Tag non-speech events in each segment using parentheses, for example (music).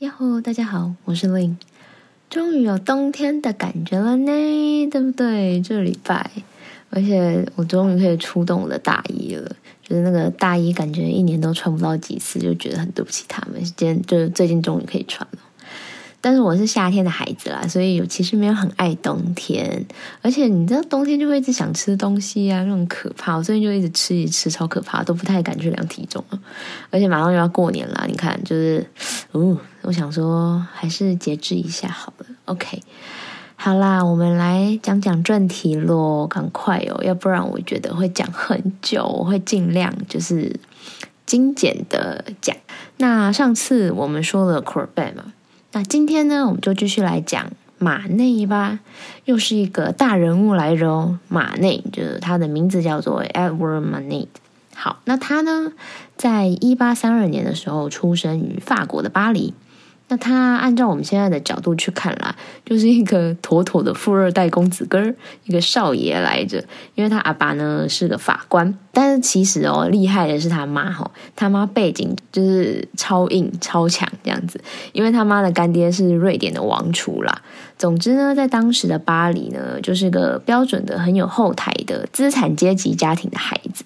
呀吼，大家好，我是 Lin，终于有冬天的感觉了呢，对不对？这礼拜，而且我终于可以出动我的大衣了，就是那个大衣，感觉一年都穿不到几次，就觉得很对不起他们。今天就是最近终于可以穿了。但是我是夏天的孩子啦，所以其实没有很爱冬天。而且你知道冬天就会一直想吃东西啊，那种可怕。我最近就一直吃一吃，超可怕，都不太敢去量体重了。而且马上又要过年了，你看，就是，哦，我想说还是节制一下好了。OK，好啦，我们来讲讲正题咯，赶快哦，要不然我觉得会讲很久，我会尽量就是精简的讲。那上次我们说了 c o r b e t 嘛。那今天呢，我们就继续来讲马内吧，又是一个大人物来着哦。马内就是他的名字叫做 Edward Manet。好，那他呢，在一八三二年的时候出生于法国的巴黎。那他按照我们现在的角度去看啦，就是一个妥妥的富二代公子哥儿，一个少爷来着。因为他阿爸呢是个法官，但是其实哦，厉害的是他妈哈，他妈背景就是超硬超强这样子。因为他妈的干爹是瑞典的王储啦。总之呢，在当时的巴黎呢，就是个标准的很有后台的资产阶级家庭的孩子。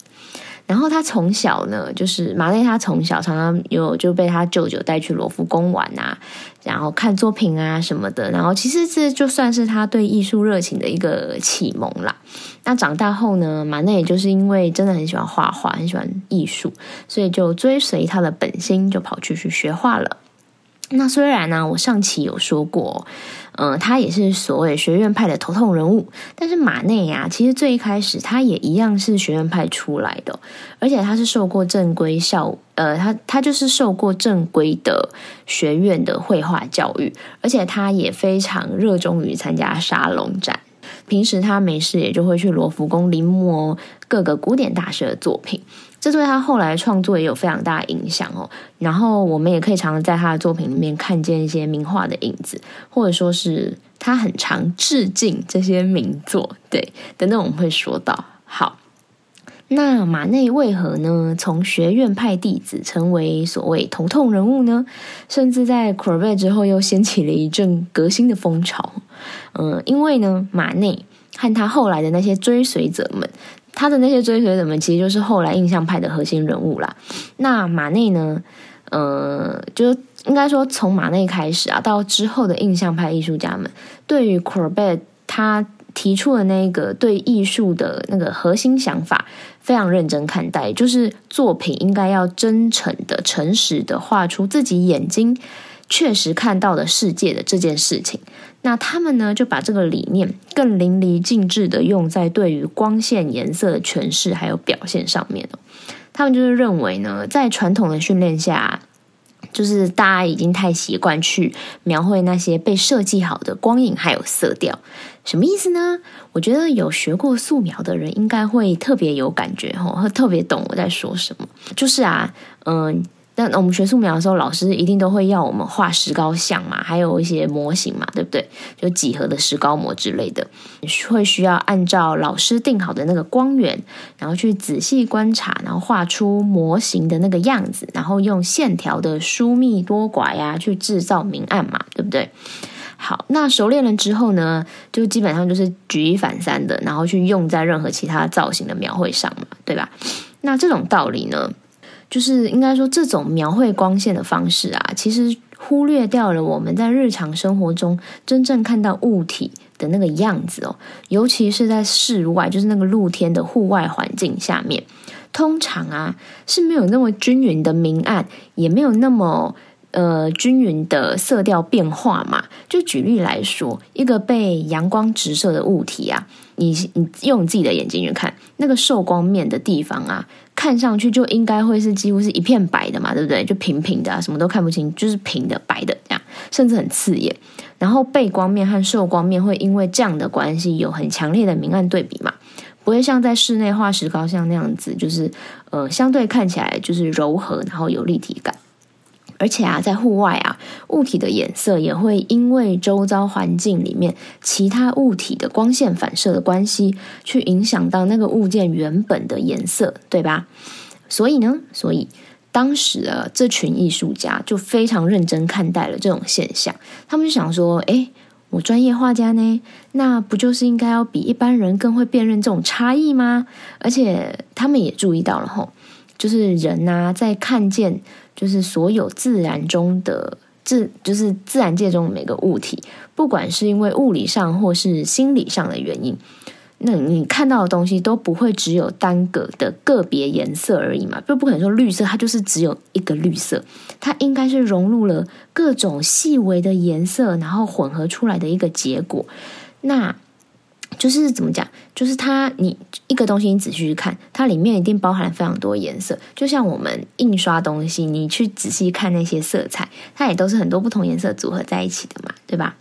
然后他从小呢，就是马内，他从小常常有就被他舅舅带去罗浮宫玩啊，然后看作品啊什么的。然后其实这就算是他对艺术热情的一个启蒙啦。那长大后呢，马内也就是因为真的很喜欢画画，很喜欢艺术，所以就追随他的本心，就跑去去学画了。那虽然呢，我上期有说过。嗯，他也是所谓学院派的头痛人物，但是马内呀，其实最一开始他也一样是学院派出来的，而且他是受过正规校，呃，他他就是受过正规的学院的绘画教育，而且他也非常热衷于参加沙龙展，平时他没事也就会去罗浮宫临摹各个古典大师的作品。这对他后来创作也有非常大的影响哦。然后我们也可以常常在他的作品里面看见一些名画的影子，或者说是他很常致敬这些名作。对，等等我们会说到。好，那马内为何呢？从学院派弟子成为所谓头痛人物呢？甚至在 c o r b e t 之后又掀起了一阵革新的风潮。嗯，因为呢，马内和他后来的那些追随者们。他的那些追随者们，其实就是后来印象派的核心人物啦。那马内呢？呃，就应该说从马内开始啊，到之后的印象派艺术家们，对于 c o r b e t 他提出的那个对艺术的那个核心想法，非常认真看待，就是作品应该要真诚的、诚实的画出自己眼睛确实看到的世界的这件事情。那他们呢，就把这个理念更淋漓尽致的用在对于光线、颜色的诠释还有表现上面。他们就是认为呢，在传统的训练下，就是大家已经太习惯去描绘那些被设计好的光影还有色调。什么意思呢？我觉得有学过素描的人应该会特别有感觉哦，会特别懂我在说什么。就是啊，嗯。那我们学素描的时候，老师一定都会要我们画石膏像嘛，还有一些模型嘛，对不对？就几何的石膏模之类的，会需要按照老师定好的那个光源，然后去仔细观察，然后画出模型的那个样子，然后用线条的疏密多寡呀，去制造明暗嘛，对不对？好，那熟练了之后呢，就基本上就是举一反三的，然后去用在任何其他造型的描绘上嘛，对吧？那这种道理呢？就是应该说，这种描绘光线的方式啊，其实忽略掉了我们在日常生活中真正看到物体的那个样子哦。尤其是在室外，就是那个露天的户外环境下面，通常啊是没有那么均匀的明暗，也没有那么呃均匀的色调变化嘛。就举例来说，一个被阳光直射的物体啊，你你用你自己的眼睛去看那个受光面的地方啊。看上去就应该会是几乎是一片白的嘛，对不对？就平平的啊，什么都看不清，就是平的白的这样，甚至很刺眼。然后背光面和受光面会因为这样的关系有很强烈的明暗对比嘛，不会像在室内画石膏像那样子，就是呃相对看起来就是柔和，然后有立体感。而且啊，在户外啊，物体的颜色也会因为周遭环境里面其他物体的光线反射的关系，去影响到那个物件原本的颜色，对吧？所以呢，所以当时啊，这群艺术家就非常认真看待了这种现象。他们就想说：“哎，我专业画家呢，那不就是应该要比一般人更会辨认这种差异吗？”而且他们也注意到了，吼，就是人呐，在看见就是所有自然中的自，就是自然界中的每个物体，不管是因为物理上或是心理上的原因。那你看到的东西都不会只有单个的个别颜色而已嘛？就不可能说绿色它就是只有一个绿色，它应该是融入了各种细微的颜色，然后混合出来的一个结果。那就是怎么讲？就是它，你一个东西你仔细去看，它里面一定包含了非常多颜色。就像我们印刷东西，你去仔细看那些色彩，它也都是很多不同颜色组合在一起的嘛，对吧？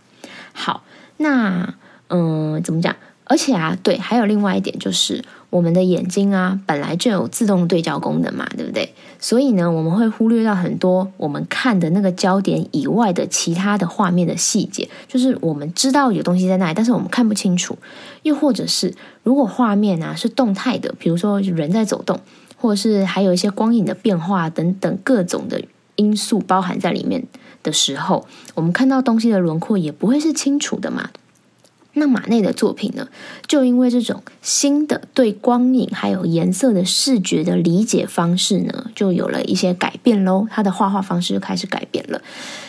好，那嗯，怎么讲？而且啊，对，还有另外一点就是，我们的眼睛啊，本来就有自动对焦功能嘛，对不对？所以呢，我们会忽略到很多我们看的那个焦点以外的其他的画面的细节，就是我们知道有东西在那里，但是我们看不清楚。又或者是，如果画面啊是动态的，比如说人在走动，或者是还有一些光影的变化等等各种的因素包含在里面的时候，我们看到东西的轮廓也不会是清楚的嘛。那马内的作品呢，就因为这种新的对光影还有颜色的视觉的理解方式呢，就有了一些改变喽。他的画画方式就开始改变了。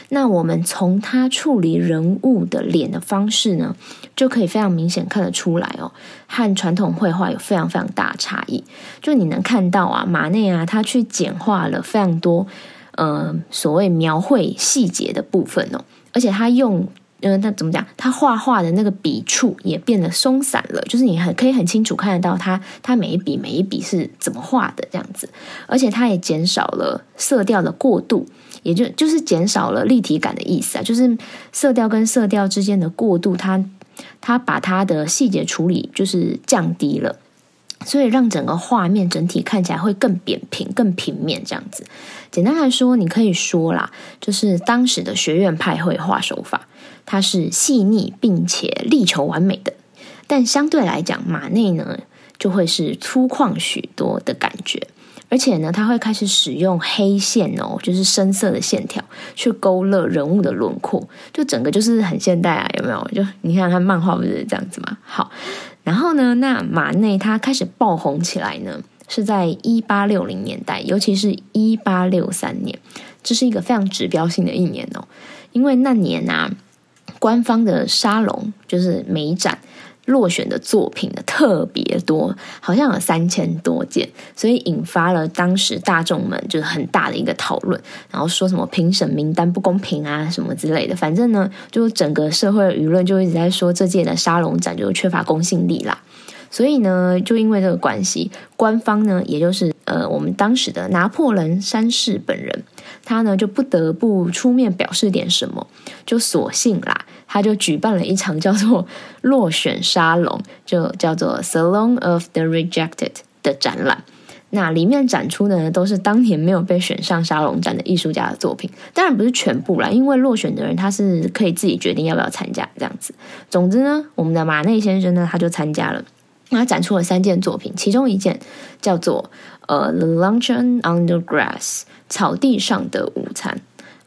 那我们从他处理人物的脸的方式呢，就可以非常明显看得出来哦，和传统绘画有非常非常大的差异。就你能看到啊，马内啊，他去简化了非常多呃所谓描绘细节的部分哦，而且他用。因为他怎么讲？他画画的那个笔触也变得松散了，就是你很可以很清楚看得到他他每一笔每一笔是怎么画的这样子，而且他也减少了色调的过渡，也就就是减少了立体感的意思啊，就是色调跟色调之间的过渡，他他把他的细节处理就是降低了，所以让整个画面整体看起来会更扁平、更平面这样子。简单来说，你可以说啦，就是当时的学院派绘画手法。它是细腻并且力求完美的，但相对来讲，马内呢就会是粗犷许多的感觉，而且呢，他会开始使用黑线哦，就是深色的线条去勾勒人物的轮廓，就整个就是很现代啊，有没有？就你看他漫画不是这样子吗？好，然后呢，那马内他开始爆红起来呢，是在一八六零年代，尤其是一八六三年，这是一个非常指标性的一年哦，因为那年啊。官方的沙龙就是美展落选的作品的特别多，好像有三千多件，所以引发了当时大众们就是很大的一个讨论，然后说什么评审名单不公平啊什么之类的，反正呢，就整个社会舆论就一直在说这届的沙龙展就缺乏公信力啦。所以呢，就因为这个关系，官方呢，也就是呃我们当时的拿破仑三世本人，他呢就不得不出面表示点什么，就索性啦。他就举办了一场叫做“落选沙龙”，就 (laughs) 叫做 “Salon of the Rejected” 的展览。那里面展出的呢，都是当年没有被选上沙龙展的艺术家的作品。当然不是全部啦，因为落选的人他是可以自己决定要不要参加这样子。总之呢，我们的马内先生呢，他就参加了。他展出了三件作品，其中一件叫做“呃，The Luncheon on the Grass”（ 草地上的午餐）。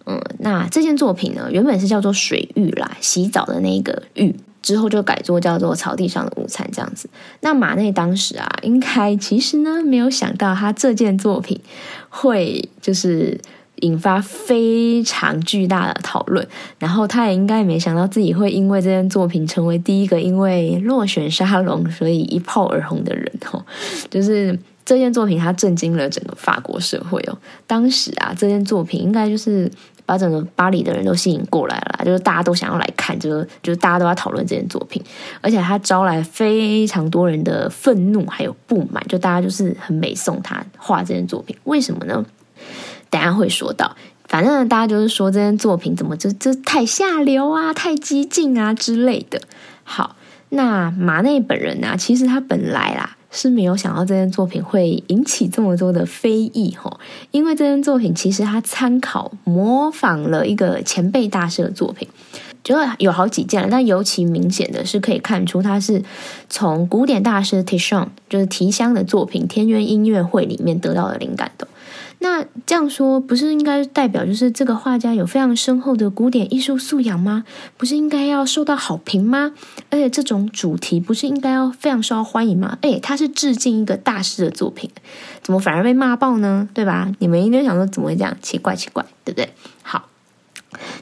嗯，那这件作品呢，原本是叫做水浴啦，洗澡的那个浴，之后就改做叫做草地上的午餐这样子。那马内当时啊，应该其实呢没有想到他这件作品会就是引发非常巨大的讨论，然后他也应该没想到自己会因为这件作品成为第一个因为落选沙龙所以一炮而红的人哦，(laughs) 就是这件作品它震惊了整个法国社会哦。当时啊，这件作品应该就是。把整个巴黎的人都吸引过来了，就是大家都想要来看，就是就是大家都要讨论这件作品，而且他招来非常多人的愤怒还有不满，就大家就是很美颂他画这件作品，为什么呢？等下会说到，反正大家就是说这件作品怎么就就太下流啊，太激进啊之类的。好，那马内本人呢，其实他本来啦。是没有想到这件作品会引起这么多的非议哈，因为这件作品其实他参考模仿了一个前辈大师的作品，就有好几件，但尤其明显的是可以看出他是从古典大师 Tishon 就是提香的作品《天渊音乐会》里面得到的灵感的。那这样说不是应该代表就是这个画家有非常深厚的古典艺术素养吗？不是应该要受到好评吗？而且这种主题不是应该要非常受到欢迎吗？哎，他是致敬一个大师的作品，怎么反而被骂爆呢？对吧？你们应该想说怎么会这样？奇怪奇怪，对不对？好，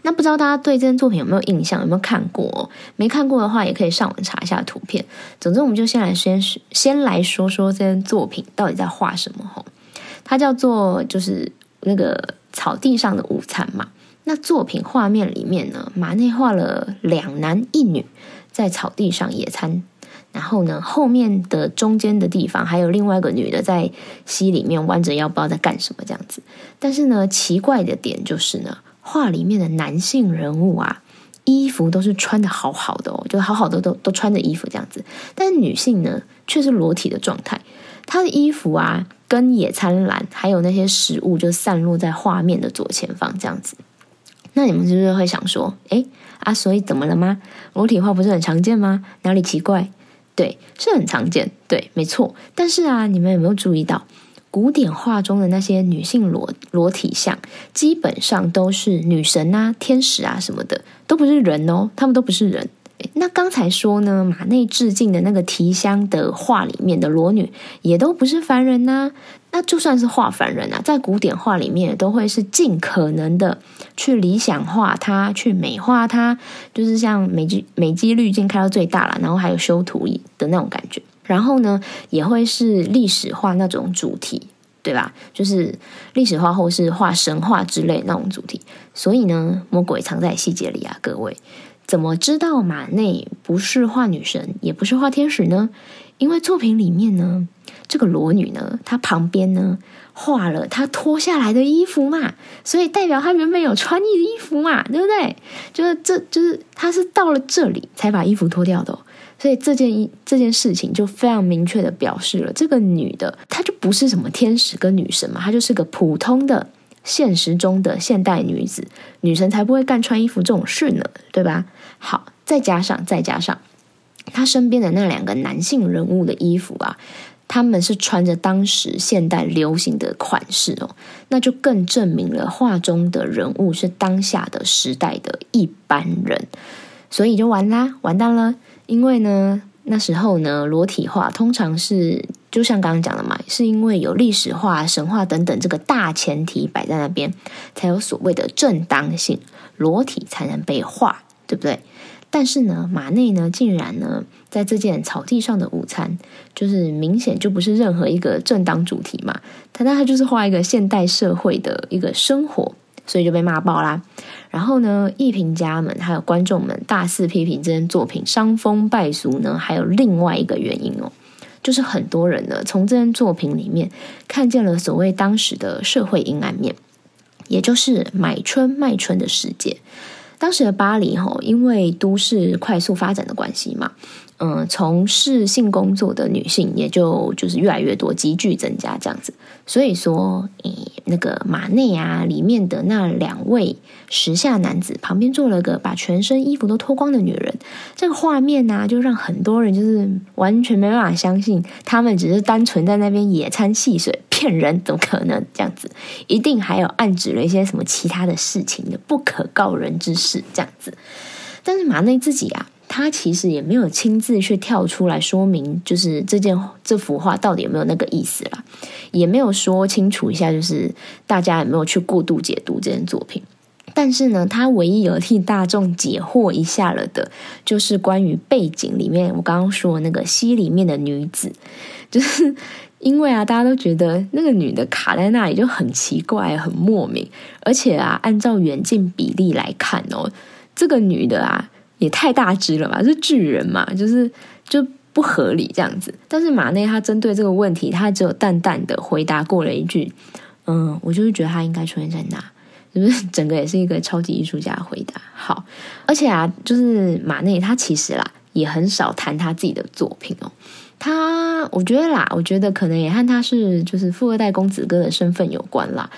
那不知道大家对这件作品有没有印象？有没有看过？没看过的话，也可以上网查一下图片。总之，我们就先来先先来说说这件作品到底在画什么。吼。它叫做就是那个草地上的午餐嘛。那作品画面里面呢，马内画了两男一女在草地上野餐，然后呢，后面的中间的地方还有另外一个女的在溪里面弯着腰，不知道在干什么这样子。但是呢，奇怪的点就是呢，画里面的男性人物啊，衣服都是穿的好好的哦，就好好的都都穿着衣服这样子，但是女性呢却是裸体的状态，她的衣服啊。跟野餐篮还有那些食物就散落在画面的左前方，这样子。那你们是不是会想说，哎啊，所以怎么了吗？裸体画不是很常见吗？哪里奇怪？对，是很常见，对，没错。但是啊，你们有没有注意到，古典画中的那些女性裸裸体像，基本上都是女神啊、天使啊什么的，都不是人哦，他们都不是人。那刚才说呢，马内致敬的那个提香的画里面的裸女，也都不是凡人呐。那就算是画凡人啊，在古典画里面，都会是尽可能的去理想化它，去美化它，就是像美肌美肌滤镜开到最大了，然后还有修图的那种感觉。然后呢，也会是历史化那种主题，对吧？就是历史化或是画神话之类那种主题。所以呢，魔鬼藏在细节里啊，各位。怎么知道马内不是画女神，也不是画天使呢？因为作品里面呢，这个裸女呢，她旁边呢画了她脱下来的衣服嘛，所以代表她原本有穿衣服嘛，对不对？就是这就是她是到了这里才把衣服脱掉的，所以这件一这件事情就非常明确的表示了，这个女的她就不是什么天使跟女神嘛，她就是个普通的。现实中的现代女子，女神才不会干穿衣服这种事呢，对吧？好，再加上再加上，他身边的那两个男性人物的衣服啊，他们是穿着当时现代流行的款式哦，那就更证明了画中的人物是当下的时代的一般人，所以就完啦，完蛋了，因为呢。那时候呢，裸体画通常是就像刚刚讲的嘛，是因为有历史化、神话等等这个大前提摆在那边，才有所谓的正当性，裸体才能被画，对不对？但是呢，马内呢，竟然呢，在这件草地上的午餐，就是明显就不是任何一个正当主题嘛，他那他就是画一个现代社会的一个生活。所以就被骂爆啦。然后呢，艺评家们还有观众们大肆批评这件作品伤风败俗呢。还有另外一个原因哦，就是很多人呢从这件作品里面看见了所谓当时的社会阴暗面，也就是买春卖春的世界。当时的巴黎哈，因为都市快速发展的关系嘛。嗯，从事性工作的女性也就就是越来越多，急剧增加这样子。所以说，诶，那个马内啊，里面的那两位时下男子旁边坐了个把全身衣服都脱光的女人，这个画面呢，就让很多人就是完全没办法相信，他们只是单纯在那边野餐戏水，骗人，怎么可能这样子？一定还有暗指了一些什么其他的事情的不可告人之事这样子。但是马内自己啊。他其实也没有亲自去跳出来说明，就是这件这幅画到底有没有那个意思啦，也没有说清楚一下，就是大家有没有去过度解读这件作品。但是呢，他唯一有替大众解惑一下了的，就是关于背景里面我刚刚说那个溪里面的女子，(laughs) 就是因为啊，大家都觉得那个女的卡在那里就很奇怪、很莫名，而且啊，按照远近比例来看哦，这个女的啊。也太大只了吧，是巨人嘛，就是就不合理这样子。但是马内他针对这个问题，他只有淡淡的回答过了一句：“嗯，我就是觉得他应该出现在那，是不是？整个也是一个超级艺术家回答。好，而且啊，就是马内他其实啦也很少谈他自己的作品哦。他我觉得啦，我觉得可能也和他是就是富二代公子哥的身份有关啦。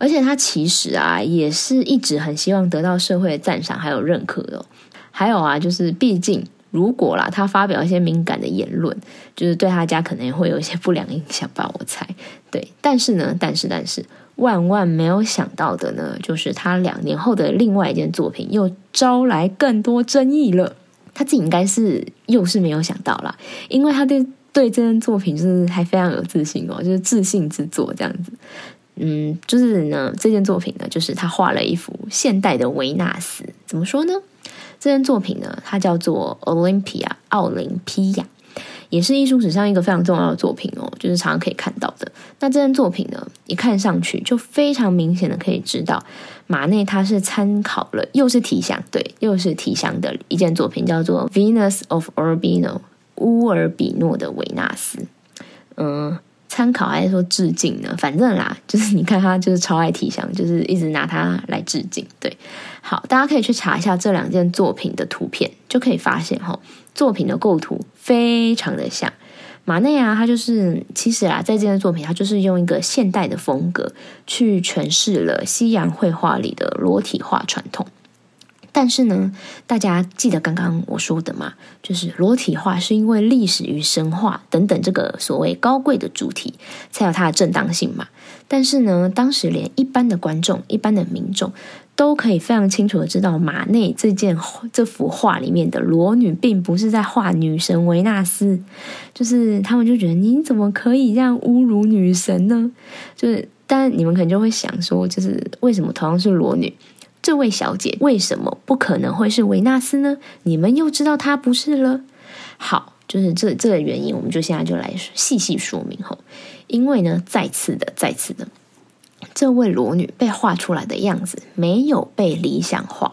而且他其实啊也是一直很希望得到社会的赞赏还有认可的。还有啊，就是毕竟如果啦，他发表一些敏感的言论，就是对他家可能也会有一些不良影响吧，我猜。对，但是呢，但是但是，万万没有想到的呢，就是他两年后的另外一件作品又招来更多争议了。他自己应该是又是没有想到啦，因为他对对这件作品就是还非常有自信哦，就是自信之作这样子。嗯，就是呢，这件作品呢，就是他画了一幅现代的维纳斯。怎么说呢？这件作品呢，它叫做 Olympia 奥林匹亚。也是艺术史上一个非常重要的作品哦，就是常常可以看到的。那这件作品呢，一看上去就非常明显的可以知道，马内他是参考了，又是提香，对，又是提香的一件作品，叫做 Venus of Urbino 乌尔比诺的维纳斯。嗯，参考还是说致敬呢？反正啦，就是你看他就是超爱提香，就是一直拿它来致敬。对，好，大家可以去查一下这两件作品的图片，就可以发现哈。作品的构图非常的像马内啊，他就是其实啊，在这件作品，他就是用一个现代的风格去诠释了西洋绘画里的裸体画传统。但是呢，大家记得刚刚我说的嘛？就是裸体画是因为历史与神话等等这个所谓高贵的主题才有它的正当性嘛。但是呢，当时连一般的观众、一般的民众。都可以非常清楚的知道，马内这件这幅画里面的裸女，并不是在画女神维纳斯，就是他们就觉得你怎么可以这样侮辱女神呢？就是，但你们可能就会想说，就是为什么同样是裸女，这位小姐为什么不可能会是维纳斯呢？你们又知道她不是了。好，就是这这个原因，我们就现在就来细细说明吼。因为呢，再次的，再次的。这位裸女被画出来的样子没有被理想化，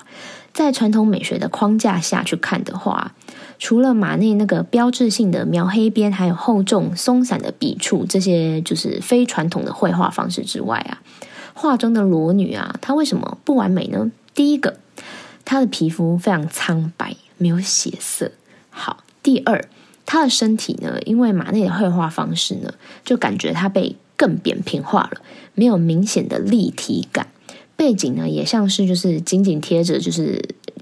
在传统美学的框架下去看的话，除了马内那个标志性的描黑边，还有厚重松散的笔触，这些就是非传统的绘画方式之外啊，画中的裸女啊，她为什么不完美呢？第一个，她的皮肤非常苍白，没有血色。好，第二，她的身体呢，因为马内的绘画方式呢，就感觉她被。更扁平化了，没有明显的立体感。背景呢，也像是就是紧紧贴着，就是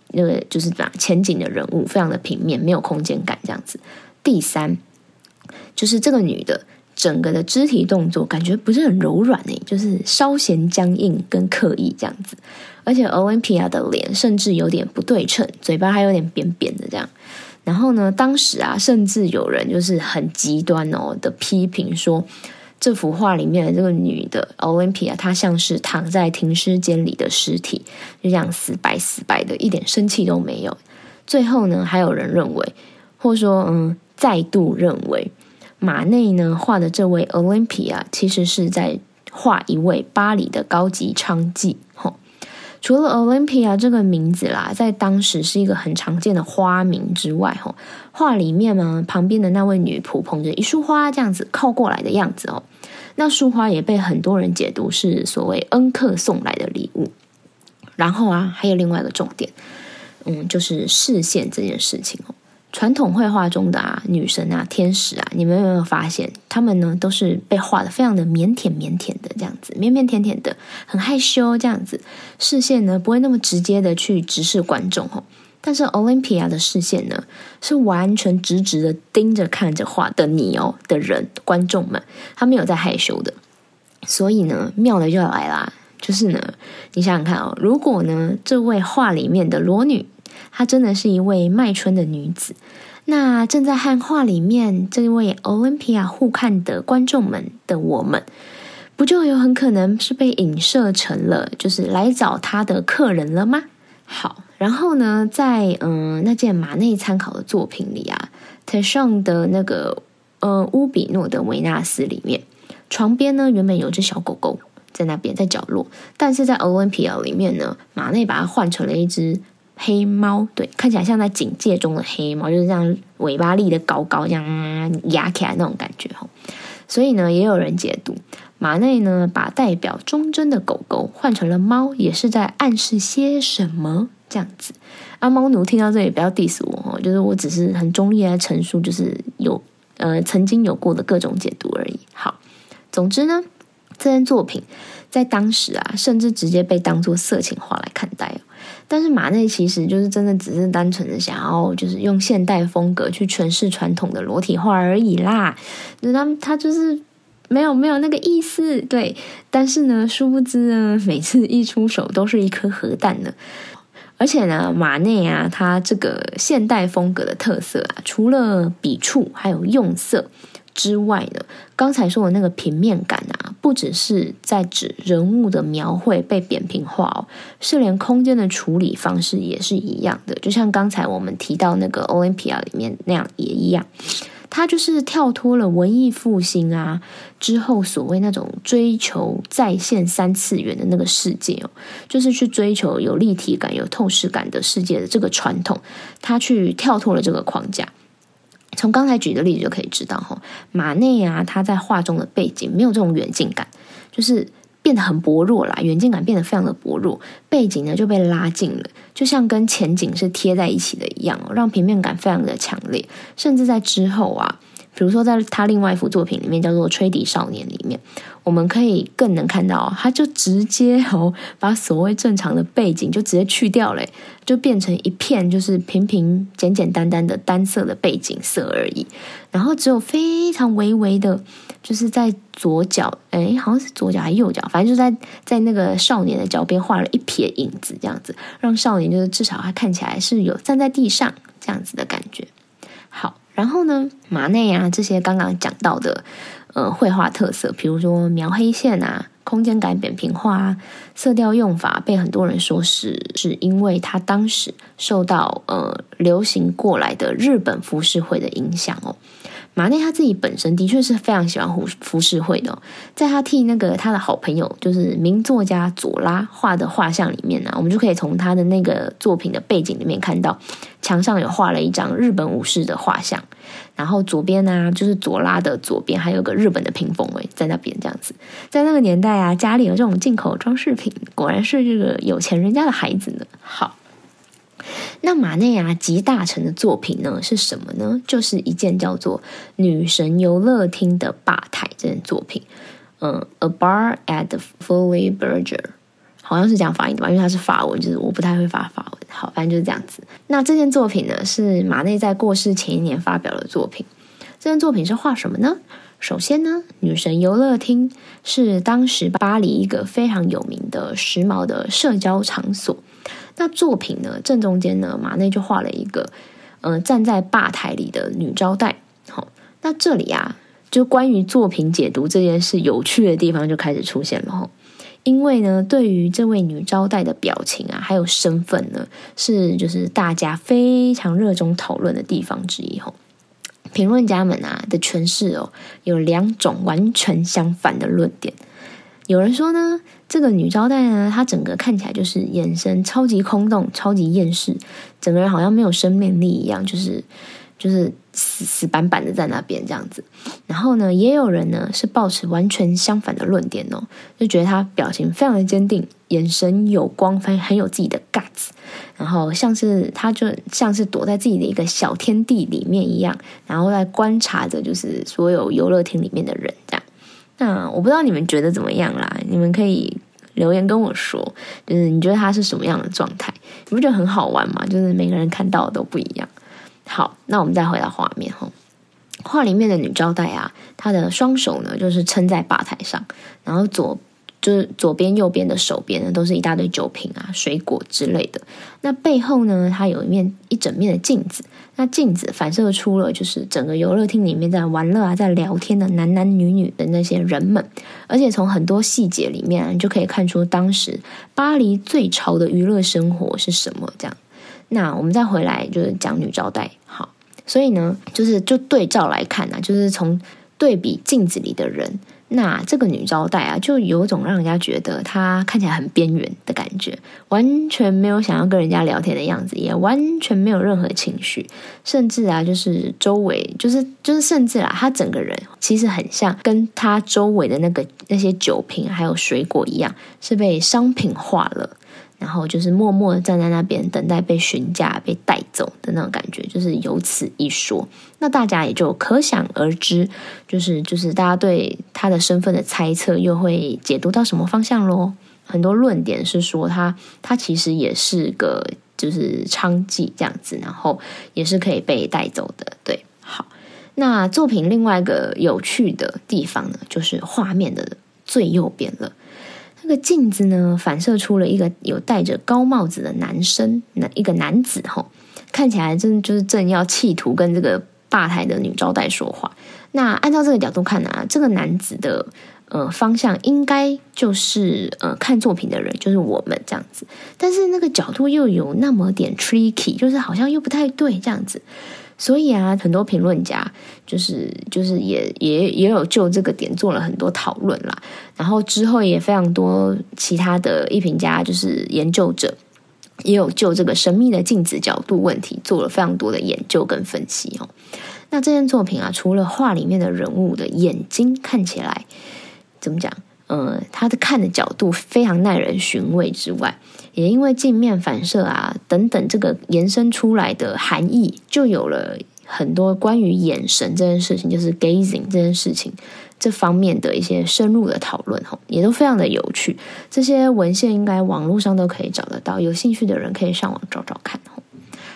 那个就是讲前景的人物，非常的平面，没有空间感这样子。第三，就是这个女的整个的肢体动作感觉不是很柔软诶，就是稍显僵硬跟刻意这样子。而且 Olympia 的脸甚至有点不对称，嘴巴还有点扁扁的这样。然后呢，当时啊，甚至有人就是很极端哦的批评说。这幅画里面的这个女的 Olympia，她像是躺在停尸间里的尸体，就这样死白死白的，一点生气都没有。最后呢，还有人认为，或者说，嗯，再度认为，马内呢画的这位 Olympia，其实是在画一位巴黎的高级娼妓。吼，除了 Olympia 这个名字啦，在当时是一个很常见的花名之外，吼，画里面呢旁边的那位女仆捧着一束花，这样子靠过来的样子哦。那束花也被很多人解读是所谓恩客送来的礼物。然后啊，还有另外一个重点，嗯，就是视线这件事情哦。传统绘画中的啊女神啊天使啊，你们有没有发现，他们呢都是被画的非常的腼腆腼腆的这样子，腼腼腆腆的，很害羞这样子，视线呢不会那么直接的去直视观众哦。但是 Olympia 的视线呢，是完全直直的盯着看着画的你哦的人观众们，他没有在害羞的。所以呢，妙的就要来啦，就是呢，你想想看哦，如果呢这位画里面的裸女，她真的是一位卖春的女子，那正在和画里面这位 Olympia 互看的观众们的我们，不就有很可能是被影射成了就是来找他的客人了吗？好。然后呢，在嗯那件马内参考的作品里啊，台上的那个呃乌比诺的维纳斯里面，床边呢原本有只小狗狗在那边在角落，但是在 Olympia 里面呢，马内把它换成了一只黑猫，对，看起来像在警戒中的黑猫，就是这样尾巴立得高高，这样压起来那种感觉哈。所以呢，也有人解读马内呢把代表忠贞的狗狗换成了猫，也是在暗示些什么。这样子，阿猫奴听到这里不要 diss 我哦，就是我只是很中立来陈述，就是有呃曾经有过的各种解读而已。好，总之呢，这件作品在当时啊，甚至直接被当做色情画来看待哦。但是马内其实就是真的只是单纯的想要就是用现代风格去诠释传统的裸体画而已啦。那他他就是没有没有那个意思。对，但是呢，殊不知呢，每次一出手都是一颗核弹呢。而且呢，马内啊，他这个现代风格的特色啊，除了笔触还有用色之外呢，刚才说的那个平面感啊，不只是在指人物的描绘被扁平化哦，是连空间的处理方式也是一样的。就像刚才我们提到那个 Olympia 里面那样也一样。他就是跳脱了文艺复兴啊之后所谓那种追求再现三次元的那个世界哦，就是去追求有立体感、有透视感的世界的这个传统，他去跳脱了这个框架。从刚才举的例子就可以知道，哈，马内啊，他在画中的背景没有这种远近感，就是。变得很薄弱啦，远近感变得非常的薄弱，背景呢就被拉近了，就像跟前景是贴在一起的一样，让平面感非常的强烈。甚至在之后啊，比如说在他另外一幅作品里面叫做《吹笛少年》里面，我们可以更能看到，他就直接哦把所谓正常的背景就直接去掉了，就变成一片就是平平简简单单的单色的背景色而已，然后只有非常微微的。就是在左脚，哎，好像是左脚还是右脚，反正就在在那个少年的脚边画了一撇影子，这样子让少年就是至少他看起来是有站在地上这样子的感觉。好，然后呢，马内啊这些刚刚讲到的呃绘画特色，比如说描黑线啊、空间感扁平化啊、色调用法，被很多人说是是因为他当时受到呃流行过来的日本浮世绘的影响哦。马内他自己本身的确是非常喜欢浮浮世绘的，在他替那个他的好朋友，就是名作家佐拉画的画像里面呢，我们就可以从他的那个作品的背景里面看到，墙上有画了一张日本武士的画像，然后左边呢就是佐拉的左边还有个日本的屏风诶，在那边这样子，在那个年代啊，家里有这种进口装饰品，果然是这个有钱人家的孩子呢。好。那马内啊集大成的作品呢是什么呢？就是一件叫做《女神游乐厅的吧台》这件作品。嗯，A Bar at the Fully Burger，好像是这样发音的吧？因为它是法文，就是我不太会发法文。好，反正就是这样子。那这件作品呢是马内在过世前一年发表的作品。这件作品是画什么呢？首先呢，女神游乐厅是当时巴黎一个非常有名的时髦的社交场所。那作品呢？正中间呢，马内就画了一个，嗯，站在吧台里的女招待。好，那这里啊，就关于作品解读这件事有趣的地方就开始出现了。哈，因为呢，对于这位女招待的表情啊，还有身份呢，是就是大家非常热衷讨论的地方之一。哈，评论家们啊的诠释哦，有两种完全相反的论点。有人说呢。这个女招待呢，她整个看起来就是眼神超级空洞、超级厌世，整个人好像没有生命力一样，就是就是死死板板的在那边这样子。然后呢，也有人呢是抱持完全相反的论点哦，就觉得她表情非常的坚定，眼神有光，很很有自己的 guts，然后像是她就像是躲在自己的一个小天地里面一样，然后在观察着就是所有游乐厅里面的人这样。那我不知道你们觉得怎么样啦？你们可以留言跟我说，就是你觉得他是什么样的状态？你不觉得很好玩吗？就是每个人看到的都不一样。好，那我们再回到画面哈，画里面的女招待啊，她的双手呢就是撑在吧台上，然后左。就是左边、右边的手边呢，都是一大堆酒瓶啊、水果之类的。那背后呢，它有一面一整面的镜子，那镜子反射出了就是整个游乐厅里面在玩乐啊、在聊天的男男女女的那些人们。而且从很多细节里面，就可以看出当时巴黎最潮的娱乐生活是什么。这样，那我们再回来就是讲女招待。好，所以呢，就是就对照来看呢，就是从对比镜子里的人。那这个女招待啊，就有种让人家觉得她看起来很边缘的感觉，完全没有想要跟人家聊天的样子，也完全没有任何情绪，甚至啊，就是周围，就是就是甚至啊，她整个人其实很像跟她周围的那个那些酒瓶还有水果一样，是被商品化了。然后就是默默的站在那边等待被询价、被带走的那种感觉，就是有此一说。那大家也就可想而知，就是就是大家对他的身份的猜测又会解读到什么方向喽？很多论点是说他他其实也是个就是娼妓这样子，然后也是可以被带走的。对，好，那作品另外一个有趣的地方呢，就是画面的最右边了。那个镜子呢，反射出了一个有戴着高帽子的男生，那一个男子吼，看起来真就是正要企图跟这个吧台的女招待说话。那按照这个角度看呢，这个男子的呃方向应该就是呃看作品的人，就是我们这样子。但是那个角度又有那么点 tricky，就是好像又不太对这样子。所以啊，很多评论家就是就是也也也有就这个点做了很多讨论啦。然后之后也非常多其他的艺评家，就是研究者，也有就这个神秘的镜子角度问题做了非常多的研究跟分析哦。那这件作品啊，除了画里面的人物的眼睛看起来怎么讲？呃，他的看的角度非常耐人寻味之外，也因为镜面反射啊等等这个延伸出来的含义，就有了很多关于眼神这件事情，就是 gazing 这件事情这方面的一些深入的讨论，哈，也都非常的有趣。这些文献应该网络上都可以找得到，有兴趣的人可以上网找找看。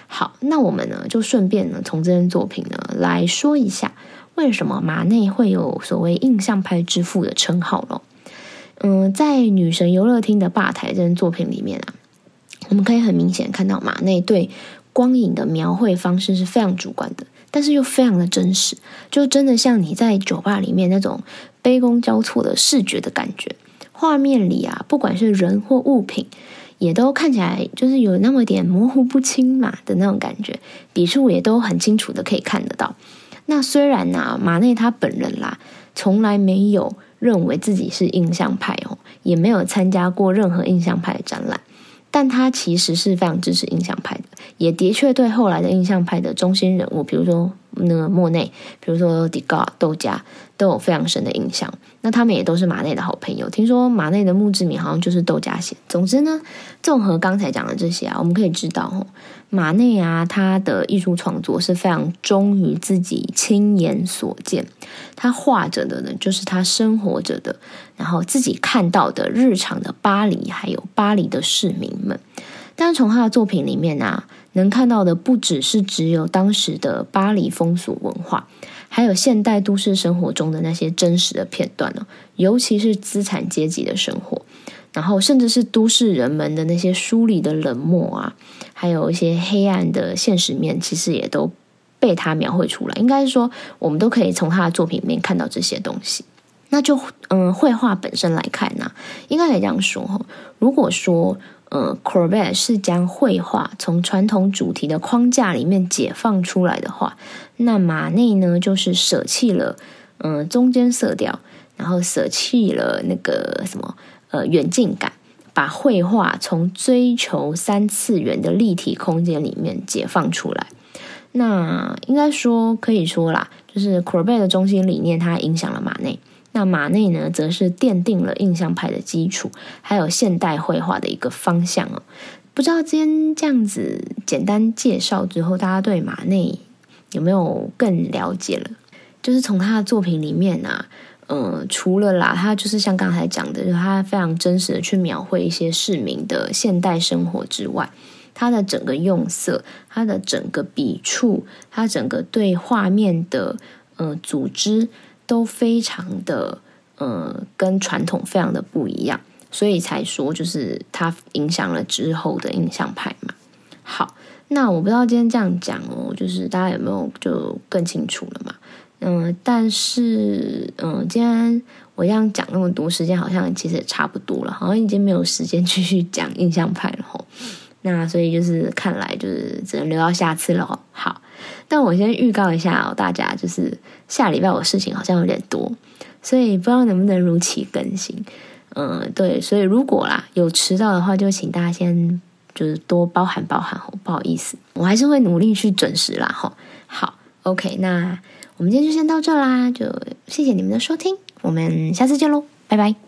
好，那我们呢就顺便呢从这件作品呢来说一下，为什么马内会有所谓印象派之父的称号咯。嗯，在《女神游乐厅的吧台》这件作品里面啊，我们可以很明显看到马内对光影的描绘方式是非常主观的，但是又非常的真实，就真的像你在酒吧里面那种杯弓交错的视觉的感觉。画面里啊，不管是人或物品，也都看起来就是有那么点模糊不清嘛的那种感觉，笔触也都很清楚的可以看得到。那虽然呢，马内他本人啦，从来没有。认为自己是印象派哦，也没有参加过任何印象派的展览，但他其实是非常支持印象派的，也的确对后来的印象派的中心人物，比如说那个莫内，比如说迪高窦家，都有非常深的印象。那他们也都是马内的好朋友。听说马内的墓志铭好像就是窦家写。总之呢，综合刚才讲的这些啊，我们可以知道哦。马内啊，他的艺术创作是非常忠于自己亲眼所见，他画着的呢，就是他生活着的，然后自己看到的日常的巴黎，还有巴黎的市民们。但从他的作品里面啊，能看到的不只是只有当时的巴黎风俗文化，还有现代都市生活中的那些真实的片段呢，尤其是资产阶级的生活。然后，甚至是都市人们的那些疏离的冷漠啊，还有一些黑暗的现实面，其实也都被他描绘出来。应该是说，我们都可以从他的作品里面看到这些东西。那就嗯，绘画本身来看呢，应该可以这样说哈。如果说呃，Corbett 是将绘画从传统主题的框架里面解放出来的话，那马内呢，就是舍弃了嗯中间色调，然后舍弃了那个什么。呃，远近感，把绘画从追求三次元的立体空间里面解放出来。那应该说可以说啦，就是 Corbett 的中心理念，它影响了马内。那马内呢，则是奠定了印象派的基础，还有现代绘画的一个方向哦。不知道今天这样子简单介绍之后，大家对马内有没有更了解了？就是从他的作品里面啊。嗯，除了啦，他就是像刚才讲的，就是他非常真实的去描绘一些市民的现代生活之外，他的整个用色，他的整个笔触，他整个对画面的呃组织都非常的呃跟传统非常的不一样，所以才说就是它影响了之后的印象派嘛。好，那我不知道今天这样讲哦，就是大家有没有就更清楚了嘛？嗯，但是嗯，今天我这样讲那么多，时间好像其实也差不多了，好像已经没有时间继续讲印象派了吼。那所以就是看来就是只能留到下次了。好，但我先预告一下哦，大家就是下礼拜我事情好像有点多，所以不知道能不能如期更新。嗯，对，所以如果啦有迟到的话，就请大家先就是多包涵包涵吼，不好意思，我还是会努力去准时啦吼。好，OK，那。我们今天就先到这啦，就谢谢你们的收听，我们下次见喽，拜拜。